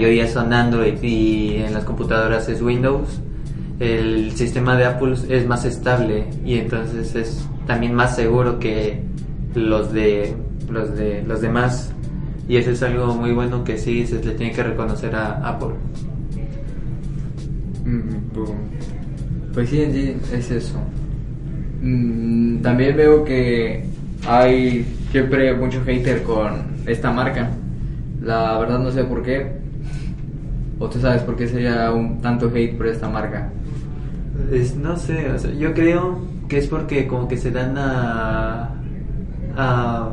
mayoría son Android y en las computadoras es Windows, el sistema de Apple es más estable y entonces es también más seguro que los de los de los demás y eso es algo muy bueno que sí se le tiene que reconocer a Apple. Mm, pues sí, sí, es eso. Mm, también veo que hay siempre mucho hater con esta marca. La verdad no sé por qué. ¿O tú sabes por qué sería un tanto hate por esta marca? Es, no sé, yo creo que es porque como que se dan a, a,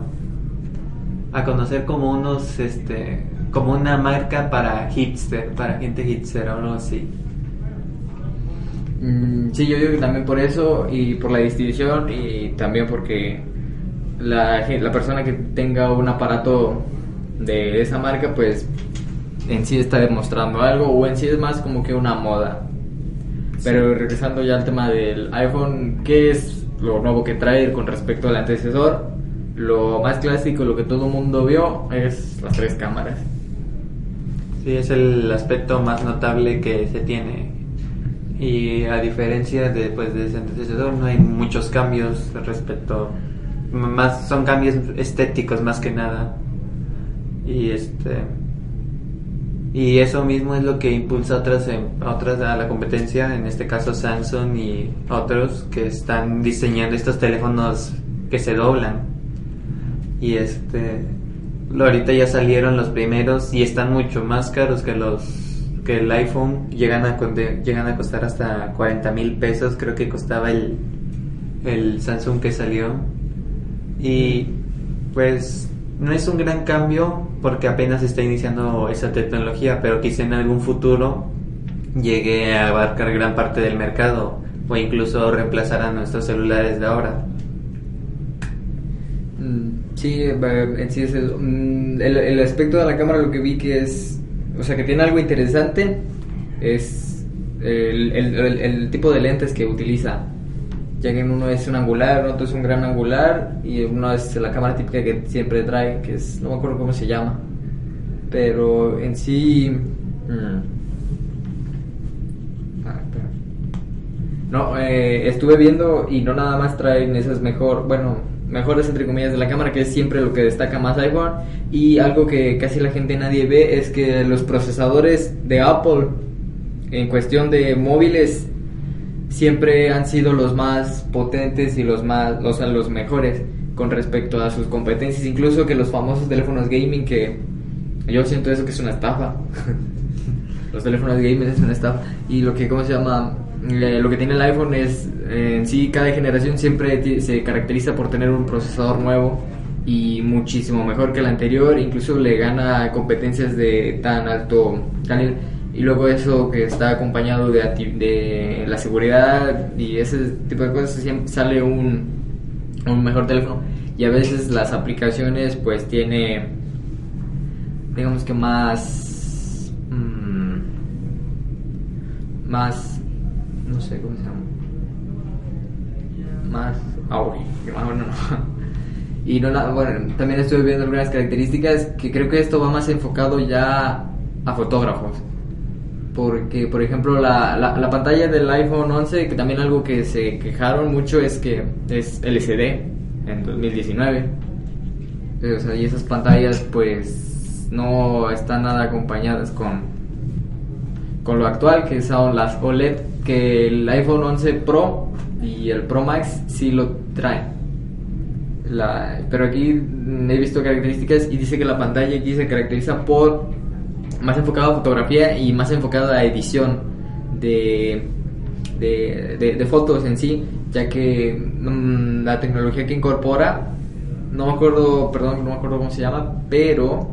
a conocer como unos, este, como una marca para hipster, para gente hipster o algo así. Mm, sí, yo digo que también por eso y por la distribución y también porque la, la persona que tenga un aparato de esa marca pues en sí está demostrando algo o en sí es más como que una moda. Pero regresando ya al tema del iPhone, ¿qué es lo nuevo que trae con respecto al antecesor? Lo más clásico, lo que todo el mundo vio, es las tres cámaras. Sí, es el aspecto más notable que se tiene. Y a diferencia de, pues, de ese antecesor, no hay muchos cambios respecto. Más, son cambios estéticos más que nada. Y este y eso mismo es lo que impulsa a otras, em, otras a la competencia, en este caso Samsung y otros que están diseñando estos teléfonos que se doblan. Y este, ahorita ya salieron los primeros y están mucho más caros que los que el iPhone. Llegan a, llegan a costar hasta 40 mil pesos, creo que costaba el, el Samsung que salió. Y pues no es un gran cambio porque apenas está iniciando esa tecnología, pero quizá en algún futuro llegue a abarcar gran parte del mercado o incluso reemplazar a nuestros celulares de ahora. Mm, sí, en sí es mm, el, aspecto de la cámara lo que vi que es, o sea, que tiene algo interesante es el tipo de lentes que utiliza ya que uno es un angular, otro es un gran angular y uno es la cámara típica que siempre trae, que es, no me acuerdo cómo se llama, pero en sí... Mm. Ah, no, eh, estuve viendo y no nada más traen esas mejor, bueno, mejores entre comillas de la cámara, que es siempre lo que destaca más iPhone. Y algo que casi la gente nadie ve es que los procesadores de Apple, en cuestión de móviles, siempre han sido los más potentes y los más, los, los mejores con respecto a sus competencias, incluso que los famosos teléfonos gaming que yo siento eso que es una estafa. los teléfonos gaming es una estafa. Y lo que cómo se llama eh, lo que tiene el iPhone es en sí cada generación siempre se caracteriza por tener un procesador nuevo y muchísimo mejor que el anterior, incluso le gana competencias de tan alto tan y luego eso que está acompañado de, de la seguridad y ese tipo de cosas, siempre sale un, un mejor teléfono. Y a veces las aplicaciones pues tiene, digamos que más, mmm, más, no sé cómo se llama, más auge, bueno, no. Y no, bueno, también estoy viendo algunas características que creo que esto va más enfocado ya a fotógrafos porque por ejemplo la, la, pantalla del iPhone 11, que también algo que se quejaron mucho es que es LCD en 2019. O sea, y esas pantallas pues no están nada acompañadas con, con lo actual, que son las OLED, que el iPhone 11 Pro y el Pro Max sí lo traen. La, pero aquí he visto características y dice que la pantalla aquí se caracteriza por más enfocado a fotografía y más enfocado a edición de, de, fotos en sí, ya que mm, la tecnología que incorpora, no me acuerdo, perdón, no me acuerdo cómo se llama, pero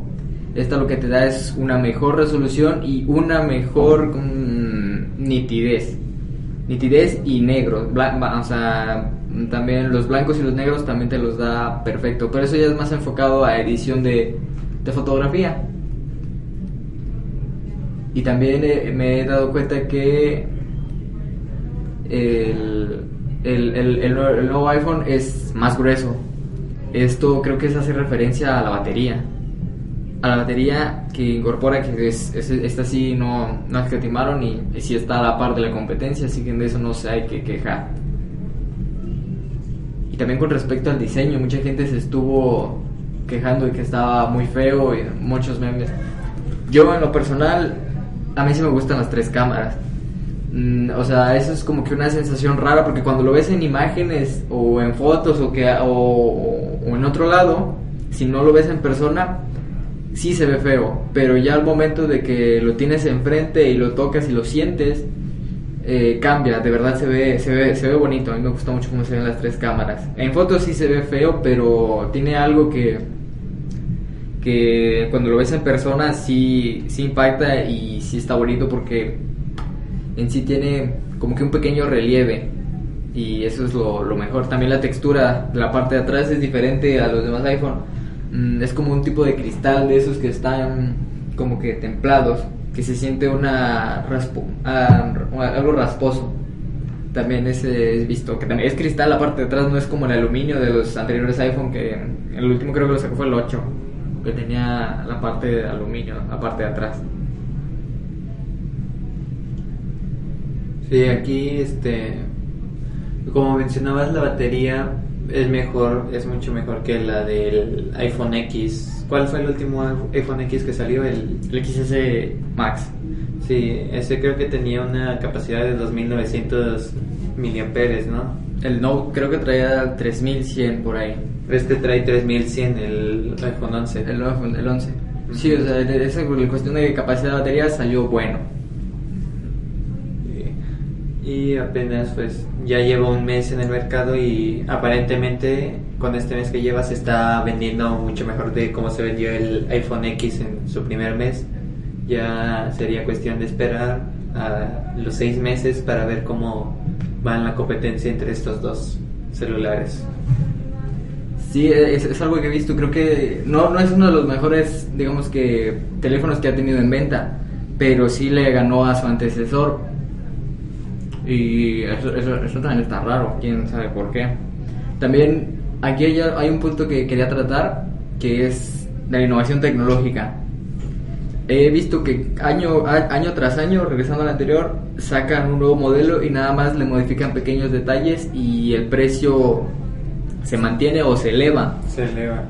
esta lo que te da es una mejor resolución y una mejor mm, nitidez. Nitidez y negro, o sea, también los blancos y los negros también te los da perfecto, pero eso ya es más enfocado a edición de, de fotografía. Y también eh, me he dado cuenta que el, el, el, nuevo iPhone es más grueso. Esto creo que se hace referencia a la batería. a la batería que incorpora, que es, es- esta sí no, no escatimaron y, y sí está a la par de la competencia, así que de eso no se hay que quejar. Y también con respecto al diseño, mucha gente se estuvo quejando de que estaba muy feo y muchos memes. Yo en lo personal, a mí sí me gustan las tres cámaras. Mm, o sea, eso es como que una sensación rara porque cuando lo ves en imágenes o en fotos o, que, o, en otro lado, si no lo ves en persona, sí se ve feo. Pero ya al momento de que lo tienes enfrente y lo tocas y lo sientes, eh, cambia, de verdad se ve, se ve, se ve bonito. A mí me gusta mucho cómo se ven las tres cámaras. En fotos sí se ve feo, pero tiene algo que, que cuando lo ves en persona sí, sí impacta y sí está bonito porque en sí tiene como que un pequeño relieve y eso es lo, mejor. También la textura de la parte de atrás es diferente a los demás iPhone. Mm, es como un tipo de cristal de esos que están como que templados, que se siente una raspo, ah, algo rasposo. También es, es visto que también es cristal, la parte de atrás no es como el aluminio de los anteriores iPhone, que el último creo que lo sacó fue el 8, que tenía la parte de aluminio, la parte de atrás. Sí, aquí, este, como mencionabas, la batería es mejor, es mucho mejor que la del iPhone X. ¿Cuál fue el último iPhone X que salió? El, El XS Max. sí, ese creo que tenía una capacidad de 2900 miliamperes, ¿no? El Note creo que traía 3100 por ahí. Este trae 3100, el iPhone 11. El, iPhone- el 11. Sí, o sea, esa cuestión de capacidad de batería salió bueno. Y- apenas pues ya lleva un mes en el mercado y aparentemente con este mes que lleva se está vendiendo mucho mejor de cómo se vendió el iPhone X en su primer mes. Ya sería cuestión de esperar a los seis meses para ver cómo va en la competencia entre estos dos celulares. Sí, es, es algo que he visto. Creo que no, no es uno de los mejores, digamos que, teléfonos que ha tenido en venta, pero sí le ganó a su antecesor. Y eso, eso, también está raro, quién sabe por qué. También aquí hay, un punto que quería tratar, que es la innovación tecnológica. He visto que año, año tras año, regresando al anterior, sacan un nuevo modelo y nada más le modifican pequeños detalles y el precio se mantiene o se eleva. Se eleva.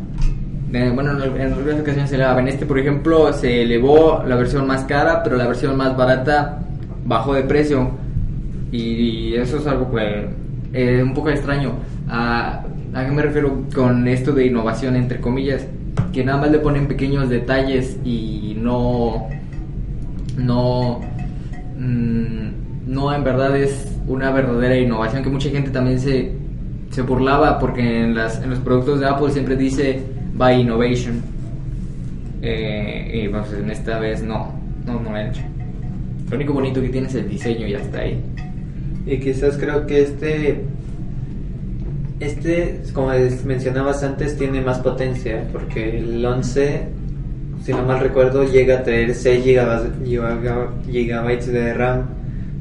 Eh, bueno, en, algunas ocasiones se eleva. En este, por ejemplo, se elevó la versión más cara, pero la versión más barata bajó de precio. Y, eso es algo pues, eh, un poco extraño. ¿A, ¿A qué me refiero con esto de innovación, entre comillas? Que nada más le ponen pequeños detalles y no. No. mm, no en verdad es una verdadera innovación que mucha gente también se, se burlaba porque en, las, en los productos de Apple siempre dice by innovation Eh, y pues en esta vez no, no, no hecho. Lo único bonito que tiene es el diseño y hasta ahí. Y quizás creo que este, este, como mencionabas antes, tiene más potencia, porque el 11, si no mal recuerdo, llega a traer 6 GB, de RAM,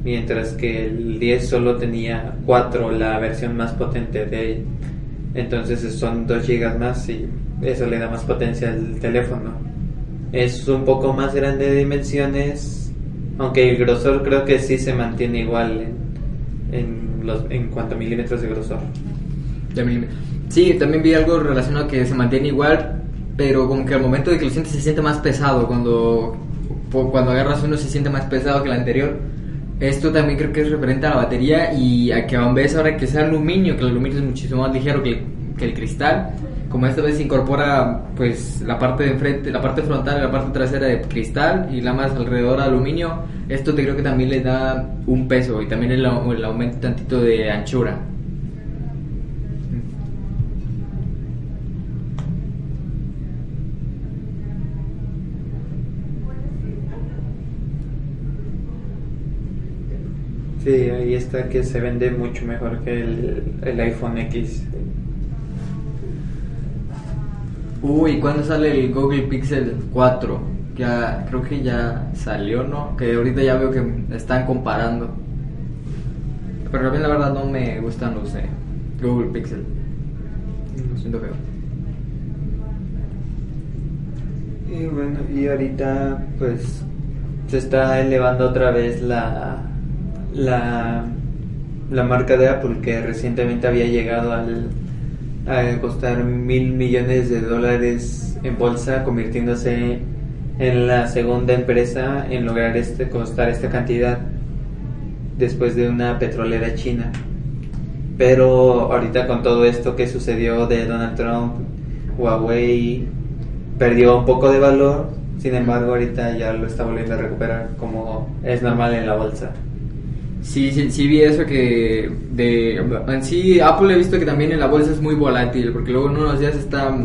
mientras que el 10 solo tenía 4, la versión más potente de él. Entonces son 2 GB más y eso le da más potencia al teléfono. Es un poco más grande de dimensiones, aunque el grosor creo que sí se mantiene igual en, los, en cuanto a milímetros de grosor. Sí, también vi algo relacionado que se mantiene igual, pero como que al momento de que lo sientes se siente más pesado. Cuando, cuando agarras uno se siente más pesado que el anterior. Esto también creo que es referente a la batería y a que aún ves ahora que sea aluminio, que el aluminio es muchísimo más ligero que, el cristal. Como esta vez incorpora pues la parte de enfrente, la parte frontal y la parte trasera de cristal y la más alrededor de aluminio, esto te creo que también le da un peso y también el, el aumento tantito de anchura. Sí, ahí está que se vende mucho mejor que el, el iPhone X. Uy, ¿cuándo sale el Google Pixel 4? Ya, creo que ya salió, ¿no? Que ahorita ya veo que están comparando. Pero a mí la verdad no me gustan los de Google Pixel. Lo siento feo. Y bueno, y ahorita pues se está elevando otra vez la, la, la marca de Apple que recientemente había llegado al, a costar mil millones de dólares en bolsa, convirtiéndose en la segunda empresa en lograr este costar esta cantidad después de una petrolera china. Pero ahorita con todo esto que sucedió de Donald Trump, Huawei perdió un poco de valor, sin embargo ahorita ya lo está volviendo a recuperar como es normal en la bolsa. Sí, sí, sí vi eso que de en sí Apple he visto que también en la bolsa es muy volátil porque luego en unos días está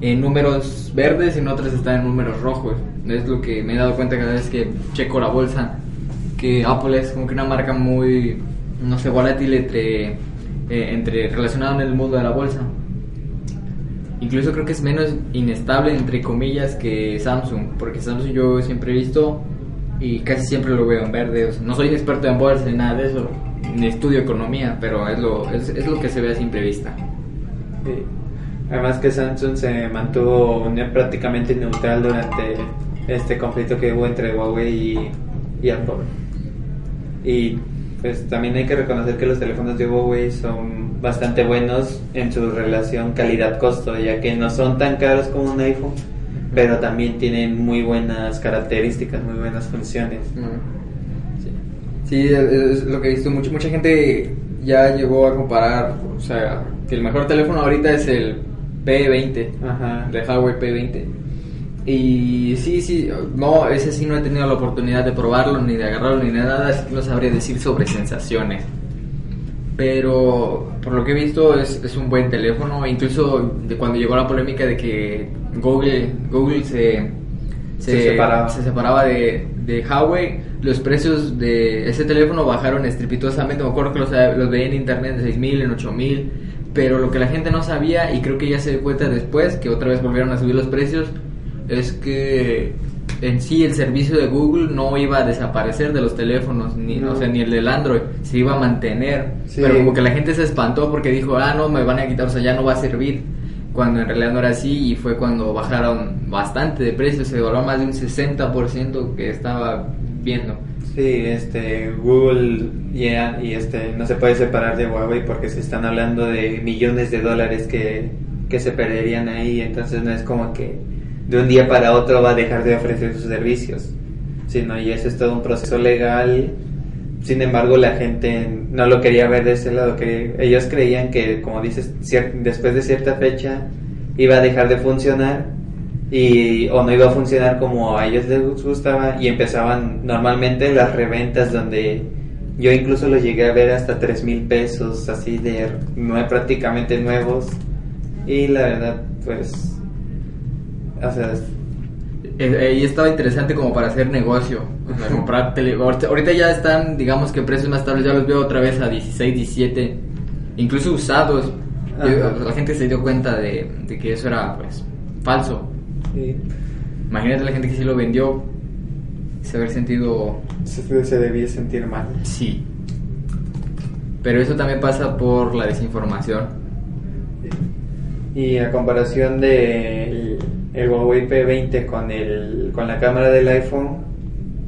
en números verdes y en otros está en números rojos. Es lo que me he dado cuenta cada vez que checo la bolsa que Apple es como que una marca muy no sé volátil entre eh, entre relacionado en el mundo de la bolsa. Incluso creo que es menos inestable, entre comillas, que Samsung, porque Samsung yo siempre he visto y casi siempre lo veo en verde. no soy experto en bolsa ni nada de eso, ni estudio economía, pero es lo, es, es lo que se ve a simple vista. Además que Samsung se mantuvo prácticamente neutral durante este conflicto que hubo entre Huawei y, y Apple. Y pues también hay que reconocer que los teléfonos de Huawei son bastante buenos en su relación calidad-costo, ya que no son tan caros como un iPhone, pero también tienen muy buenas características, muy buenas funciones. Sí, es lo que he visto. Mucha, mucha gente ya llegó a comparar, o sea, que el mejor teléfono ahorita es el P20, Ajá. de Huawei P20 y sí, sí, no, ese sí no he tenido la oportunidad de probarlo, ni de agarrarlo, ni de nada, así que no sabría decir sobre sensaciones. Pero por lo que he visto es, es un buen teléfono, incluso de cuando llegó la polémica de que Google, Google se, se, separaba, se separaba de, de, Huawei, los precios de ese teléfono bajaron estrepitosamente, me acuerdo que los, los veía en internet de 6.000, en 8.000, pero lo que la gente no sabía, y creo que ya se dio cuenta después, que otra vez volvieron a subir los precios, es que en sí el servicio de Google no iba a desaparecer de los teléfonos, ni, o sea, ni el del Android, se iba a mantener. Pero como que la gente se espantó porque dijo, ah, no, me van a quitar, o sea, ya no va a servir. Cuando en realidad no era así y fue cuando bajaron bastante de precio, se volvió más de un 60% que estaba viendo. Sí, este, Google yeah, y este, no se puede separar de Huawei porque se están hablando de millones de dólares que, que se perderían ahí, entonces no es como que de un día para otro va a dejar de ofrecer sus servicios, sino y ese es todo un proceso legal. Sin embargo, la gente no lo quería ver de ese lado, que ellos creían que, como dices, después de cierta fecha iba a dejar de funcionar y o no iba a funcionar como a ellos les gustaba y empezaban normalmente las reventas donde yo incluso lo llegué a ver hasta tres mil pesos así de prácticamente nuevos. Y la verdad pues o sea, eh, ahí estaba interesante como para hacer negocio. O sea, comprar tele... Ahorita ya están, digamos que precios más estables, ya los veo otra vez a 16, 17, incluso usados. La gente se dio cuenta de, que eso era pues falso. Imagínate la gente que sí lo vendió, se haber sentido... Se, se debía sentir mal. Sí. Pero eso también pasa por la desinformación. Y a comparación de el Huawei P20 con, el, con la cámara del iPhone,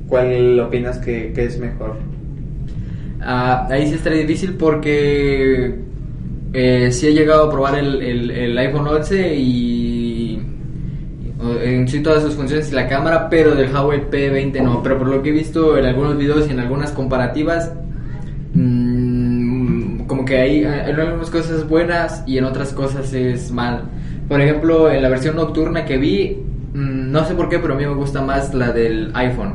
¿cuál opinas que, es mejor? Ah, ahí sí estaría difícil porque eh, sí he llegado a probar el, el, iPhone 11 y en sí todas sus funciones y la cámara, pero del Huawei P20 no. Pero por lo que he visto en algunos videos y en algunas comparativas, mm, como que hay en algunas cosas buenas y en otras cosas es mal. Por ejemplo, en la versión nocturna que vi, mm, no sé por qué, pero a mí me gusta más la del iPhone.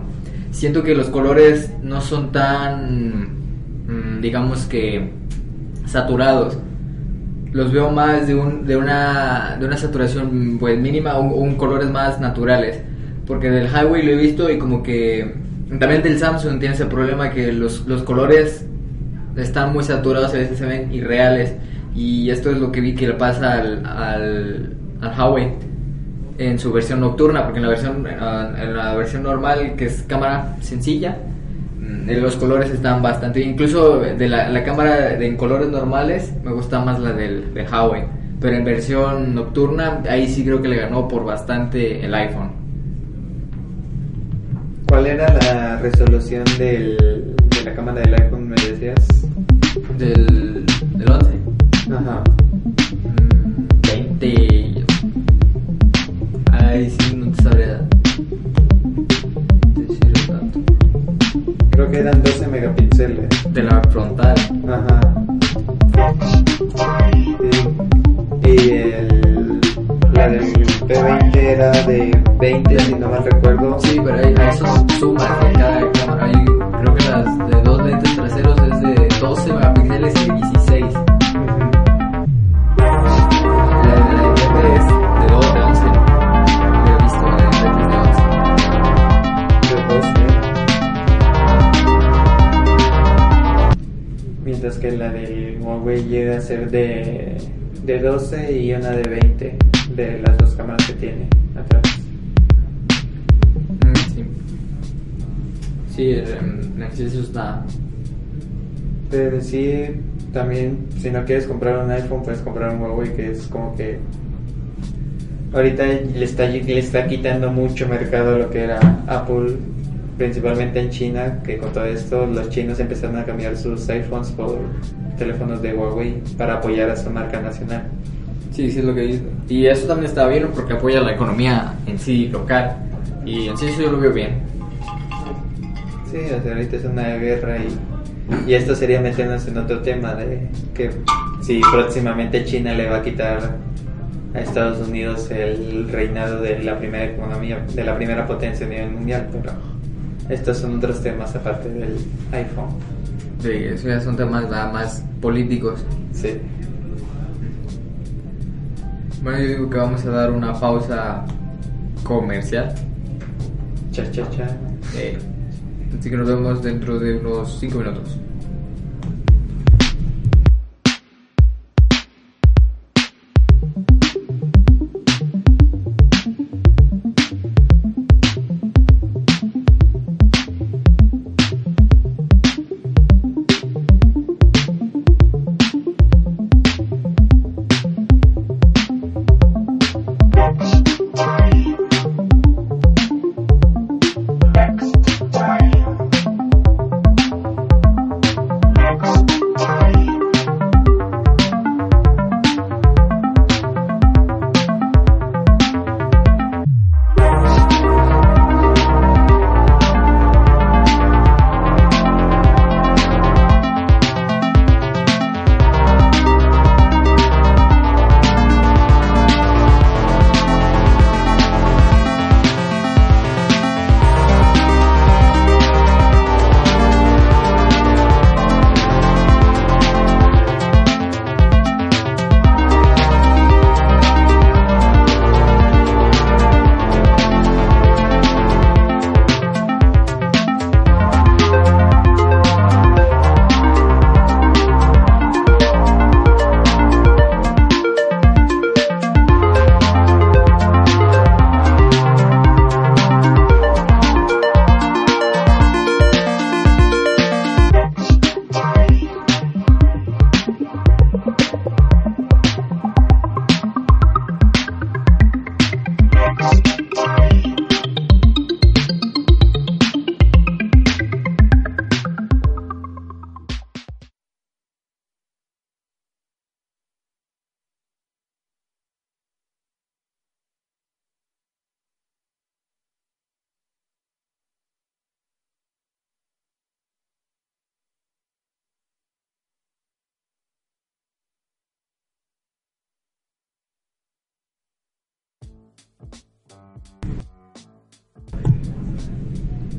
Siento que los colores no son tan, mm, digamos que, saturados. Los veo más de, un, de, una, de una saturación pues mínima o, un colores más naturales. Porque del Highway lo he visto y como que también del Samsung tiene ese problema que los, los colores están muy saturados, a veces se ven irreales. Y esto es lo que vi que le pasa al, al, al Huawei en su versión nocturna, porque en la versión, en la versión normal, que es cámara sencilla, mm, los colores están bastante incluso de la, la cámara en colores normales me gusta más la del, del Huawei pero en versión nocturna ahí sí creo que le ganó por bastante el iPhone ¿Cuál era la resolución del, de la cámara del iPhone, me decías? Del, del 11. Ajá. Mm, 20. Ay, sí, no te sabría decir tanto. Creo que eran 12 megapíxeles. De la frontal. Ajá. Sí. Y el, la del P20 era de 20, si no mal recuerdo. Sí, pero hay esos 12 y una de 20 de las dos cámaras que tiene atrás. Mm, sí. Sí, en exceso está. Te decía también, si no quieres comprar un iPhone, puedes comprar un Huawei, que es como que ahorita le está, le está quitando mucho mercado lo que era Apple, principalmente en China, que con todo esto los chinos empezaron a cambiar sus iPhones por teléfonos de Huawei para apoyar a su marca nacional. Sí, sí es lo que dice. Y eso también está bien porque apoya la economía en sí local. Y en sí eso yo lo veo bien. Sí, o sea, ahorita es una guerra y, y esto sería meternos en otro tema de que si próximamente China le va a quitar a Estados Unidos el reinado de la primera economía, de la primera potencia a nivel mundial, pero estos son otros temas aparte del iPhone. Sí, eso ya son temas más políticos. Sí. Bueno, yo digo que vamos a dar una pausa comercial. Cha cha cha. Eh, así que nos vemos dentro de unos 5 minutos.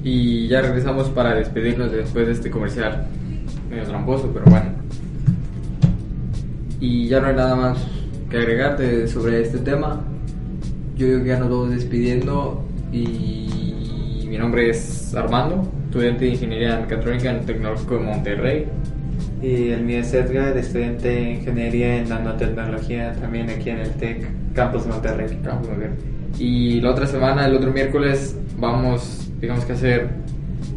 Y ya regresamos para despedirnos después de este comercial medio tramposo, pero bueno. Y ya no hay nada más que agregarte sobre este tema. Yo digo que ya nos vamos despidiendo y mi nombre es Armando, estudiante de Ingeniería Mecatrónica en el Tecnológico de Monterrey. Y el mío es Edgar, estudiante de Ingeniería en Nanotecnología, también aquí en el TEC Campus Monterrey. Campus Monterrey. Y la otra semana, el otro miércoles, vamos, digamos que hacer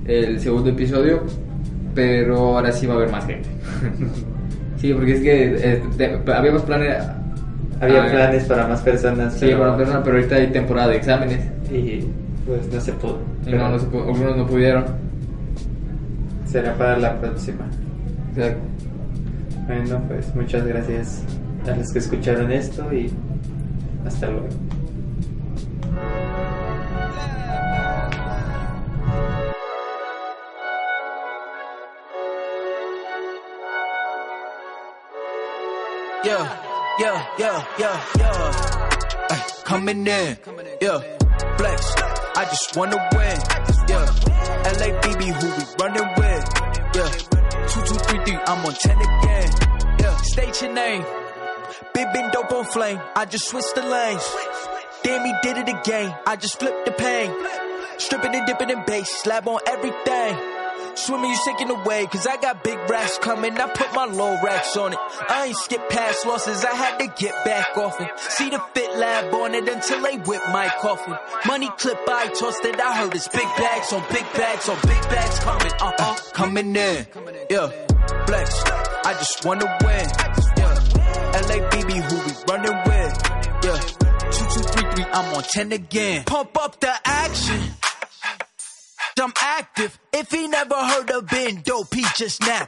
el segundo episodio, pero ahora sí va a haber más gente. sí, porque es que eh, te- habíamos planes... Había ah, planes para más personas, Sí, pero, para personas, pero ahorita hay temporada de exámenes. y Pues no se pudo. No, no se pu- algunos no pudieron. Será para la próxima. Exacto. Bueno, pues muchas gracias a los que escucharon esto y hasta luego. Yeah, yeah, yeah, yeah, yeah. Ay, coming in, yeah. Flex, I just wanna win, yeah. LABB, who we running with, yeah. Two, two, three, three, I'm on ten again, yeah. State your name, big, big dope on flame. I just switched the lanes. Damn, he did it again. I just flipped the pain. Stripping and dipping in bass, slab on everything. Swimming, you sinking away, cause I got big racks coming. I put my low racks on it. I ain't skip past losses, I had to get back off it. See the fit lab on it until they whip my coffin. Money clip, I tossed it, I heard it's big bags on big bags on big bags coming, uh uh, coming in. Yeah, flex, I just wanna win. Yeah, LABB, who we running with. Yeah, two, two, three, three, I'm on 10 again. Pump up the action. I'm active. If he never heard of Ben Dope, he just napped.